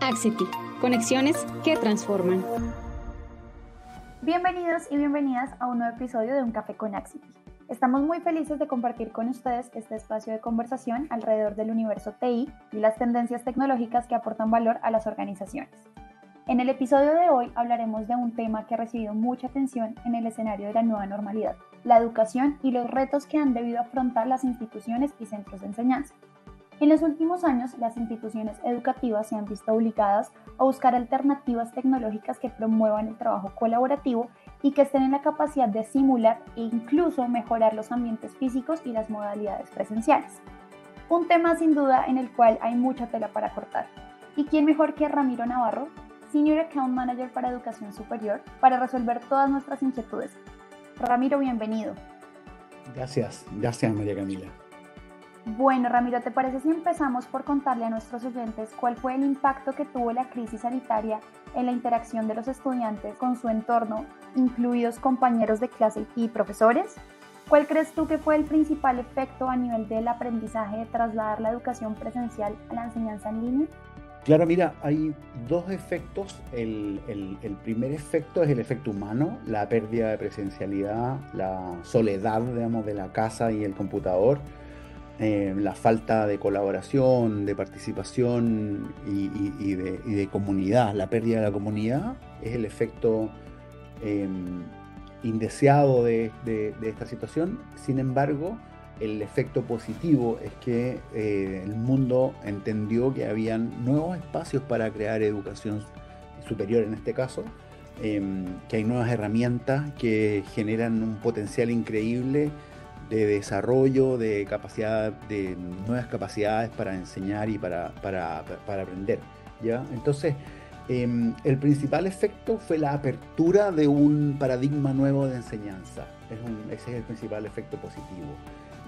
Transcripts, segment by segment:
Axity, conexiones que transforman. Bienvenidos y bienvenidas a un nuevo episodio de Un Café con Axity. Estamos muy felices de compartir con ustedes este espacio de conversación alrededor del universo TI y las tendencias tecnológicas que aportan valor a las organizaciones. En el episodio de hoy hablaremos de un tema que ha recibido mucha atención en el escenario de la nueva normalidad, la educación y los retos que han debido afrontar las instituciones y centros de enseñanza. En los últimos años, las instituciones educativas se han visto obligadas a buscar alternativas tecnológicas que promuevan el trabajo colaborativo y que estén en la capacidad de simular e incluso mejorar los ambientes físicos y las modalidades presenciales. Un tema sin duda en el cual hay mucha tela para cortar. ¿Y quién mejor que Ramiro Navarro, Senior Account Manager para Educación Superior, para resolver todas nuestras inquietudes? Ramiro, bienvenido. Gracias, gracias María Camila. Bueno, Ramiro, ¿te parece si empezamos por contarle a nuestros oyentes cuál fue el impacto que tuvo la crisis sanitaria en la interacción de los estudiantes con su entorno, incluidos compañeros de clase y profesores? ¿Cuál crees tú que fue el principal efecto a nivel del aprendizaje de trasladar la educación presencial a la enseñanza en línea? Claro, mira, hay dos efectos. El, primer efecto es el efecto humano, la pérdida de presencialidad, la soledad, digamos, de la casa y el computador eh, la falta de colaboración, de participación y, de, comunidad, la pérdida de la comunidad, es el efecto em, indeseado de, esta situación. Sin embargo, el efecto positivo es que eh, el mundo entendió que habían nuevos espacios para crear educación superior en este caso, em, que hay nuevas herramientas que generan un potencial increíble de desarrollo, de capacidad, de nuevas capacidades para enseñar y para, para, aprender. ¿ya? Entonces, em, el principal efecto fue la apertura de un paradigma nuevo de enseñanza. ese es el principal efecto positivo.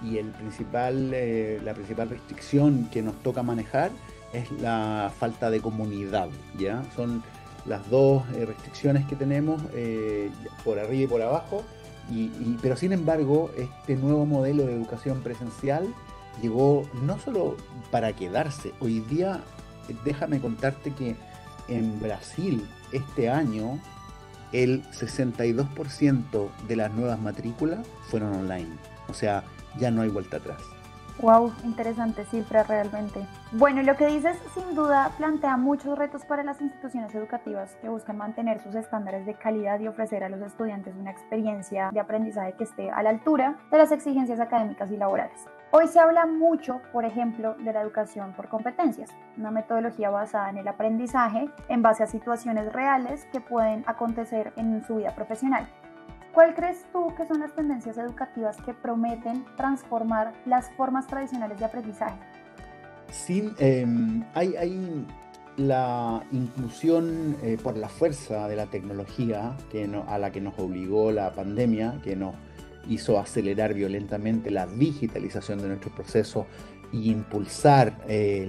Y el principal, eh, la principal restricción que nos toca manejar es la falta de comunidad. ¿ya? Son las dos eh, restricciones que tenemos eh, por arriba y por abajo pero sin embargo, este nuevo modelo de educación presencial llegó no solo para quedarse, hoy día déjame contarte que en Brasil este año el 62% de las nuevas matrículas fueron online. O sea, ya no hay vuelta atrás. Wow, interesante cifra realmente. Bueno, lo que dices sin duda plantea muchos retos para las instituciones educativas que buscan mantener sus estándares de calidad y ofrecer a los estudiantes una experiencia de aprendizaje que esté a la altura de las exigencias académicas y laborales. Hoy se habla mucho, por ejemplo, de la educación por competencias, una metodología basada en el aprendizaje en base a situaciones reales que pueden acontecer en su vida profesional. ¿Cuál crees tú que son las tendencias educativas que prometen transformar las formas tradicionales de aprendizaje? Sí, em, hay, la inclusión eh, por la fuerza de la tecnología que a la que nos obligó la pandemia, que nos hizo acelerar violentamente la digitalización de nuestro proceso e impulsar eh,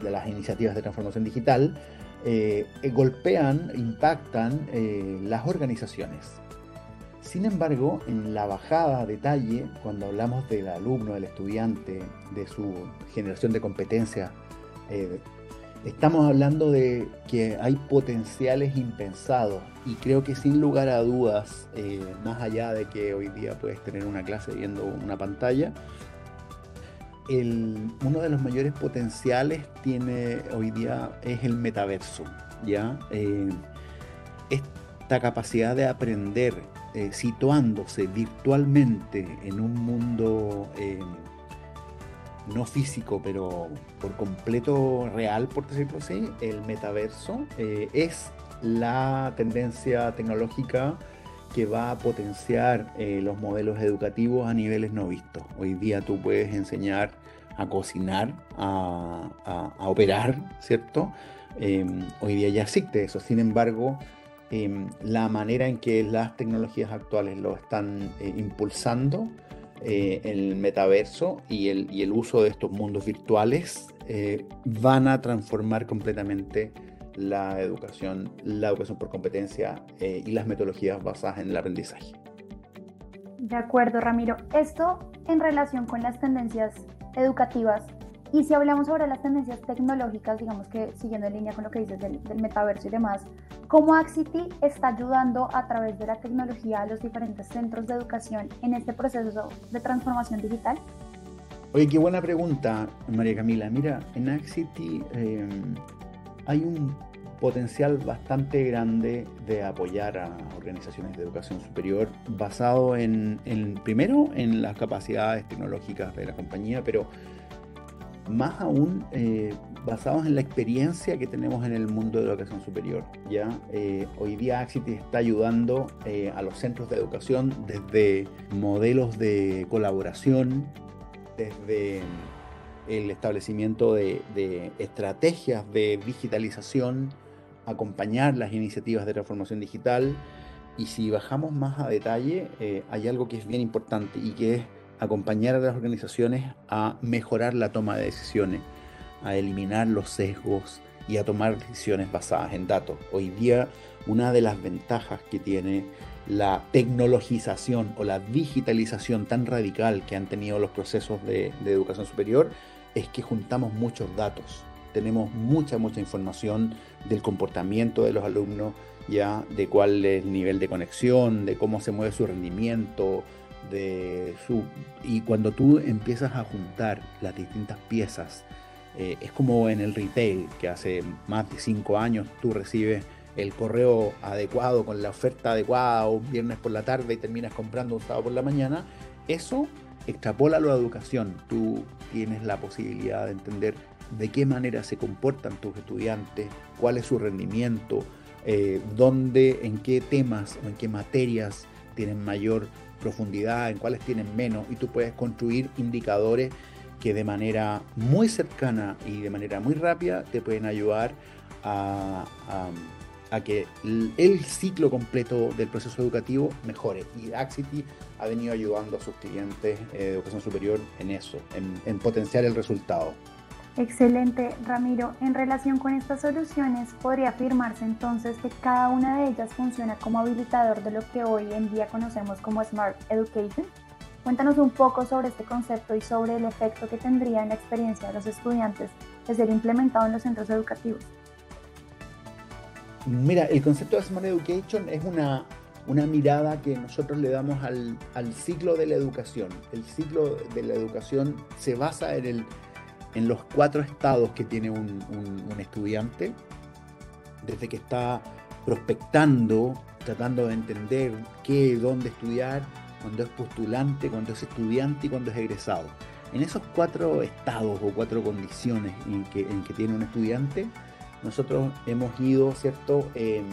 las iniciativas de transformación digital, eh, golpean, impactan las organizaciones. Sin embargo, en la bajada a detalle, cuando hablamos del alumno, del estudiante, de su generación de competencias, eh, estamos hablando de que hay potenciales impensados y creo que sin lugar a dudas, eh, más allá de que hoy día puedes tener una clase viendo una pantalla, uno de los mayores potenciales tiene hoy día es el metaverso, ¿ya? Eh, esta capacidad de aprender eh, situándose virtualmente en un mundo eh, no físico, pero por completo real, por decirlo así, el metaverso eh, es la tendencia tecnológica que va a potenciar los modelos educativos a niveles no vistos. Hoy día tú puedes enseñar a cocinar, a, a operar, ¿cierto? hoy día ya existe eso. Sin embargo, Em, la manera en que las tecnologías actuales lo están eh, impulsando, eh, el metaverso y el, y el, uso de estos mundos virtuales eh, van a transformar completamente la educación, la educación por competencia y las metodologías basadas en el aprendizaje. De acuerdo, Ramiro. Esto en relación con las tendencias educativas Y si hablamos sobre las tendencias tecnológicas, digamos que siguiendo en línea con lo que dices del, metaverso y demás, ¿cómo Axity está ayudando a través de la tecnología a los diferentes centros de educación en este proceso de transformación digital? Oye, qué buena pregunta, María Camila. Mira, en Axity em, hay un potencial bastante grande de apoyar a organizaciones de educación superior basado en, en primero en las capacidades tecnológicas de la compañía, pero más aún eh, basados en la experiencia que tenemos en el mundo de la educación superior. ¿ya? Eh, hoy día Axity está ayudando eh, a los centros de educación desde modelos de colaboración, desde el establecimiento de, de estrategias de digitalización, acompañar las iniciativas de transformación digital. Y si bajamos más a detalle, hay algo que es bien importante y que es acompañar a las organizaciones a mejorar la toma de decisiones, a eliminar los sesgos y a tomar decisiones basadas en datos. Hoy día una de las ventajas que tiene la tecnologización o la digitalización tan radical que han tenido los procesos de, educación superior es que juntamos muchos datos. Tenemos mucha, mucha información del comportamiento de los alumnos, ya de cuál es el nivel de conexión, de cómo se mueve su rendimiento, de su... Y cuando tú empiezas a juntar las distintas piezas, eh, es como en el retail, que hace más de cinco años tú recibes el correo adecuado con la oferta adecuada un viernes por la tarde y terminas comprando un sábado por la mañana, eso extrapola la educación. Tú tienes la posibilidad de entender de qué manera se comportan tus estudiantes, cuál es su rendimiento, eh, dónde, en qué temas o en qué materias tienen mayor profundidad, en cuáles tienen menos, y tú puedes construir indicadores que de manera muy cercana y de manera muy rápida te pueden ayudar a, que el, ciclo completo del proceso educativo mejore. Y Axity ha venido ayudando a sus clientes de educación superior en eso, en potenciar el resultado. Excelente, Ramiro. En relación con estas soluciones, podría afirmarse entonces que cada una de ellas funciona como habilitador de lo que hoy en día conocemos como Smart Education. Cuéntanos un poco sobre este concepto y sobre el efecto que tendría en la experiencia de los estudiantes de ser implementado en los centros educativos. Mira, el concepto de Smart Education es una, una mirada que nosotros le damos al, al ciclo de la educación. El ciclo de la educación se basa en el en los cuatro estados que tiene un, estudiante, desde que está prospectando, tratando de entender qué, dónde estudiar, cuando es postulante, cuando es estudiante y cuando es egresado. En esos cuatro estados o cuatro condiciones en que, en que tiene un estudiante, nosotros hemos ido, ¿cierto?, em,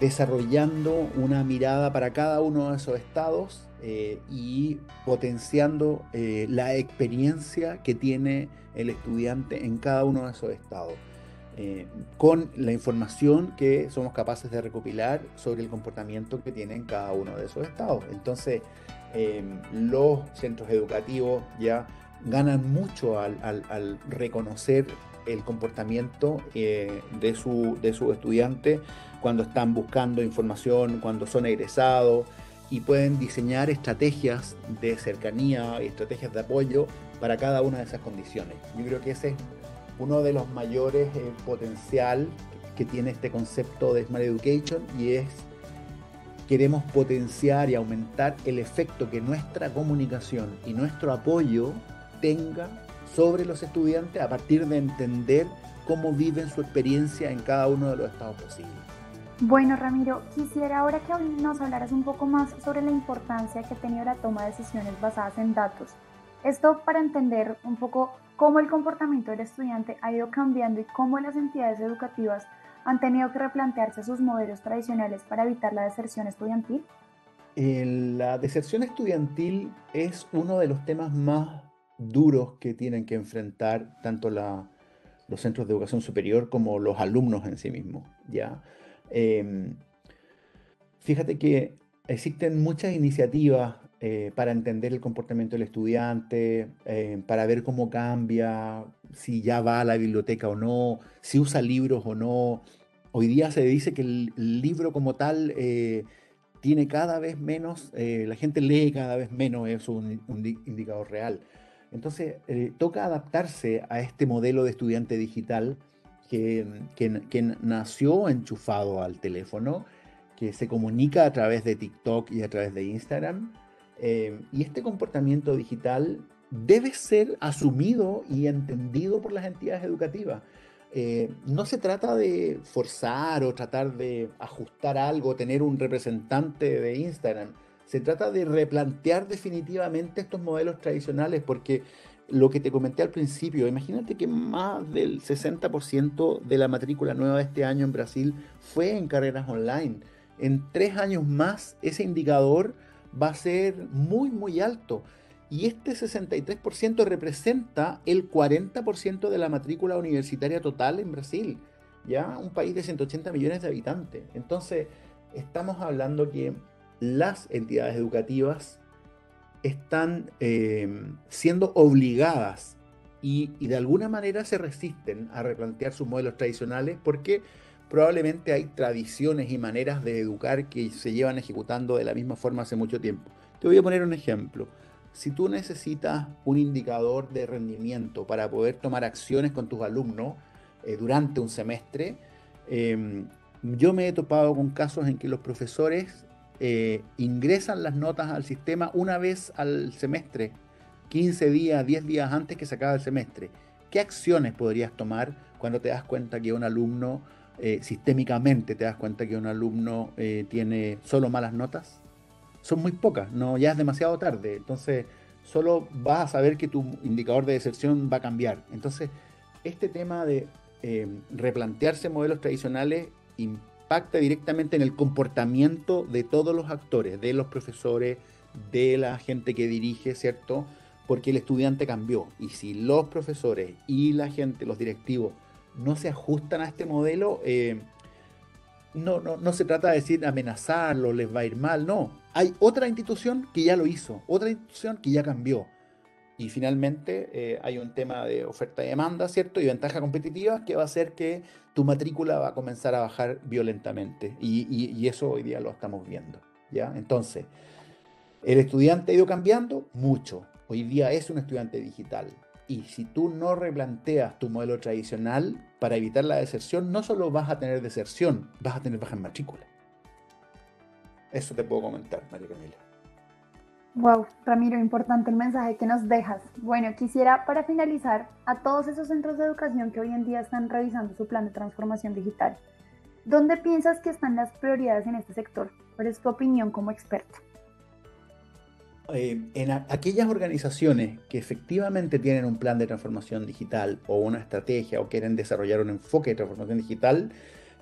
desarrollando una mirada para cada uno de esos estados eh, y potenciando eh, la experiencia que tiene el estudiante en cada uno de esos estados, eh, con la información que somos capaces de recopilar sobre el comportamiento que tiene en cada uno de esos estados. Entonces, los centros educativos ya ganan mucho al, reconocer el comportamiento de, su, de sus estudiantes cuando están buscando información, cuando son egresados, y pueden diseñar estrategias de cercanía estrategias de apoyo para cada una de esas condiciones. Yo creo que ese es uno de los mayores eh, potencial que tiene este concepto de Smart Education y es queremos potenciar y aumentar el efecto que nuestra comunicación y nuestro apoyo tenga sobre los estudiantes a partir de entender cómo viven su experiencia en cada uno de los estados posibles. Bueno, Ramiro, quisiera ahora que nos hablaras un poco más sobre la importancia que ha tenido la toma de decisiones basadas en datos. Esto para entender un poco cómo el comportamiento del estudiante ha ido cambiando y cómo las entidades educativas han tenido que replantearse sus modelos tradicionales para evitar la deserción estudiantil. La deserción estudiantil es uno de los temas más duros que tienen que enfrentar tanto los centros de educación superior como los alumnos en sí mismos. ¿ya? Em, fíjate que existen muchas iniciativas eh, para entender el comportamiento del estudiante, eh, para ver cómo cambia, si ya va a la biblioteca o no, si usa libros o no. Hoy día se dice que el, libro como tal eh, tiene cada vez menos, la gente lee cada vez menos, es un indicador real. Entonces, eh, toca adaptarse a este modelo de estudiante digital que, nació enchufado al teléfono, que se comunica a través de TikTok y a través de Instagram. Eh, y este comportamiento digital debe ser asumido y entendido por las entidades educativas. Eh, no se trata de forzar o tratar de ajustar algo, tener un representante de Instagram. Se trata de replantear definitivamente estos modelos tradicionales porque lo que te comenté al principio, imagínate que más del 60% de la matrícula nueva de este año en Brasil fue en carreras online. En tres años más ese indicador va a ser muy, muy alto. Y este 63% representa el 40% de la matrícula universitaria total en Brasil, ya un país de 180 millones de habitantes. Entonces, estamos hablando que las entidades educativas están eh, siendo obligadas y, de alguna manera se resisten a replantear sus modelos tradicionales porque probablemente hay tradiciones y maneras de educar que se llevan ejecutando de la misma forma hace mucho tiempo. Te voy a poner un ejemplo. Si tú necesitas un indicador de rendimiento para poder tomar acciones con tus alumnos eh, durante un semestre, em, yo me he topado con casos en que los profesores eh, ingresan las notas al sistema una vez al semestre, 15 días, 10 días antes que se acabe el semestre. ¿Qué acciones podrías tomar cuando te das cuenta que un alumno, eh, sistémicamente te das cuenta que un alumno eh, tiene solo malas notas? Son muy pocas, no, ya es demasiado tarde. Entonces, solo vas a saber que tu indicador de deserción va a cambiar. Entonces, este tema de replantearse modelos tradicionales impacta directamente en el comportamiento de todos los actores, de los profesores, de la gente que dirige, ¿cierto? Porque el estudiante cambió. Y si los profesores y la gente, los directivos, no se ajustan a este modelo, eh, no, no, no se trata de decir amenazarlo, les va a ir mal, no. Hay otra institución que ya lo hizo, otra institución que ya cambió. Y finalmente eh, hay un tema de oferta y demanda, ¿cierto? Y ventaja competitiva que va a hacer que tu matrícula va a comenzar a bajar violentamente. Y, eso hoy día lo estamos viendo, ¿ya? Entonces, el estudiante ha ido cambiando mucho. Hoy día es un estudiante digital. Y si tú no replanteas tu modelo tradicional para evitar la deserción, no solo vas a tener deserción, vas a tener baja en matrícula. Eso te puedo comentar, María Camila. Wow, Ramiro, importante el mensaje que nos dejas. Bueno, quisiera para finalizar a todos esos centros de educación que hoy en día están revisando su plan de transformación digital. ¿Dónde piensas que están las prioridades en este sector? ¿Cuál es tu opinión como experto? Eh, en aquellas organizaciones que efectivamente tienen un plan de transformación digital o una estrategia o quieren desarrollar un enfoque de transformación digital,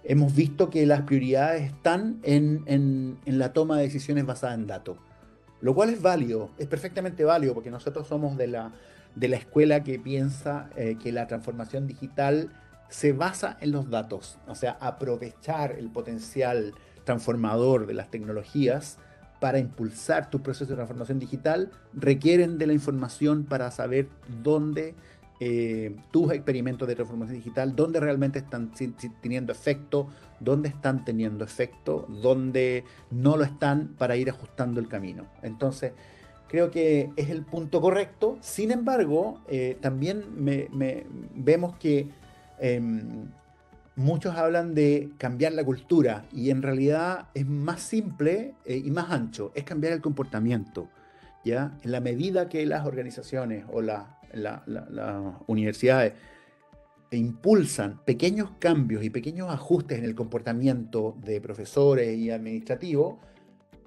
hemos visto que las prioridades están en, en la toma de decisiones basadas en datos lo cual es válido, es perfectamente válido, porque nosotros somos de la, de la escuela que piensa eh, que la transformación digital se basa en los datos, o sea, aprovechar el potencial transformador de las tecnologías para impulsar tu proceso de transformación digital requieren de la información para saber dónde eh, tus experimentos de transformación digital, dónde realmente están teniendo efecto, dónde están teniendo efecto, dónde no lo están para ir ajustando el camino. Entonces, creo que es el punto correcto. Sin embargo, eh, también vemos que em, muchos hablan de cambiar la cultura y en realidad es más simple eh, y más ancho, es cambiar el comportamiento. ¿ya? En la medida que las organizaciones o la, las universidades impulsan pequeños cambios y pequeños ajustes en el comportamiento de profesores y administrativos,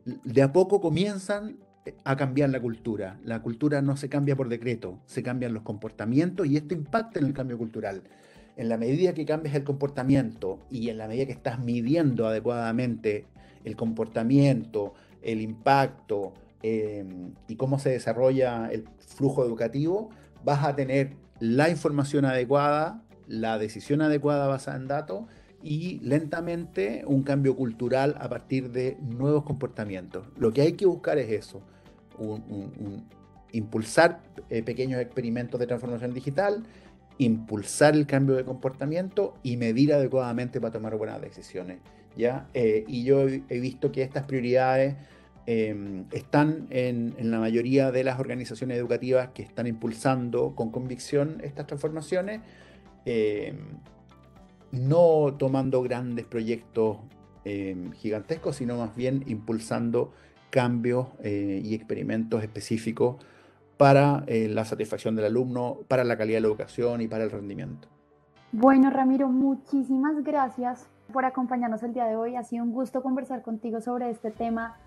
de a poco comienzan a cambiar la cultura. La cultura no se cambia por decreto, se cambian los comportamientos y esto impacta en el cambio cultural. En la medida que cambias el comportamiento y en la medida que estás midiendo adecuadamente el comportamiento, el impacto eh, y cómo se desarrolla el flujo educativo, vas a tener la información adecuada, la decisión adecuada basada en datos y lentamente un cambio cultural a partir de nuevos comportamientos. Lo que hay que buscar es eso, impulsar eh, pequeños experimentos de transformación digital, impulsar el cambio de comportamiento y medir adecuadamente para tomar buenas decisiones. ¿ya? Eh, y yo he visto que estas prioridades em, están en, la mayoría de las organizaciones educativas que están impulsando con convicción estas transformaciones, em, no tomando grandes proyectos em, gigantescos, sino más bien impulsando cambios eh, y experimentos específicos para eh, la satisfacción del alumno, para la calidad de la educación y para el rendimiento. Bueno, Ramiro, muchísimas gracias por acompañarnos el día de hoy. Ha sido un gusto conversar contigo sobre este tema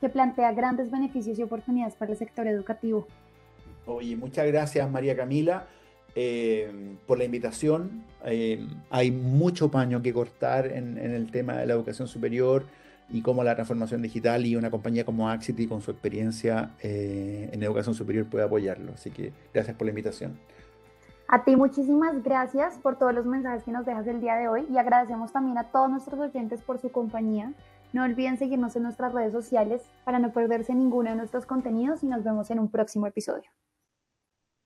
que plantea grandes beneficios y oportunidades para el sector educativo. Oye, muchas gracias María Camila eh, por la invitación. Eh, hay mucho paño que cortar en, el tema de la educación superior y cómo la transformación digital y una compañía como Axity con su experiencia eh, en educación superior puede apoyarlo. Así que gracias por la invitación. A ti muchísimas gracias por todos los mensajes que nos dejas el día de hoy y agradecemos también a todos nuestros oyentes por su compañía. No olviden seguirnos en nuestras redes sociales para no perderse ninguno de nuestros contenidos y nos vemos en un próximo episodio.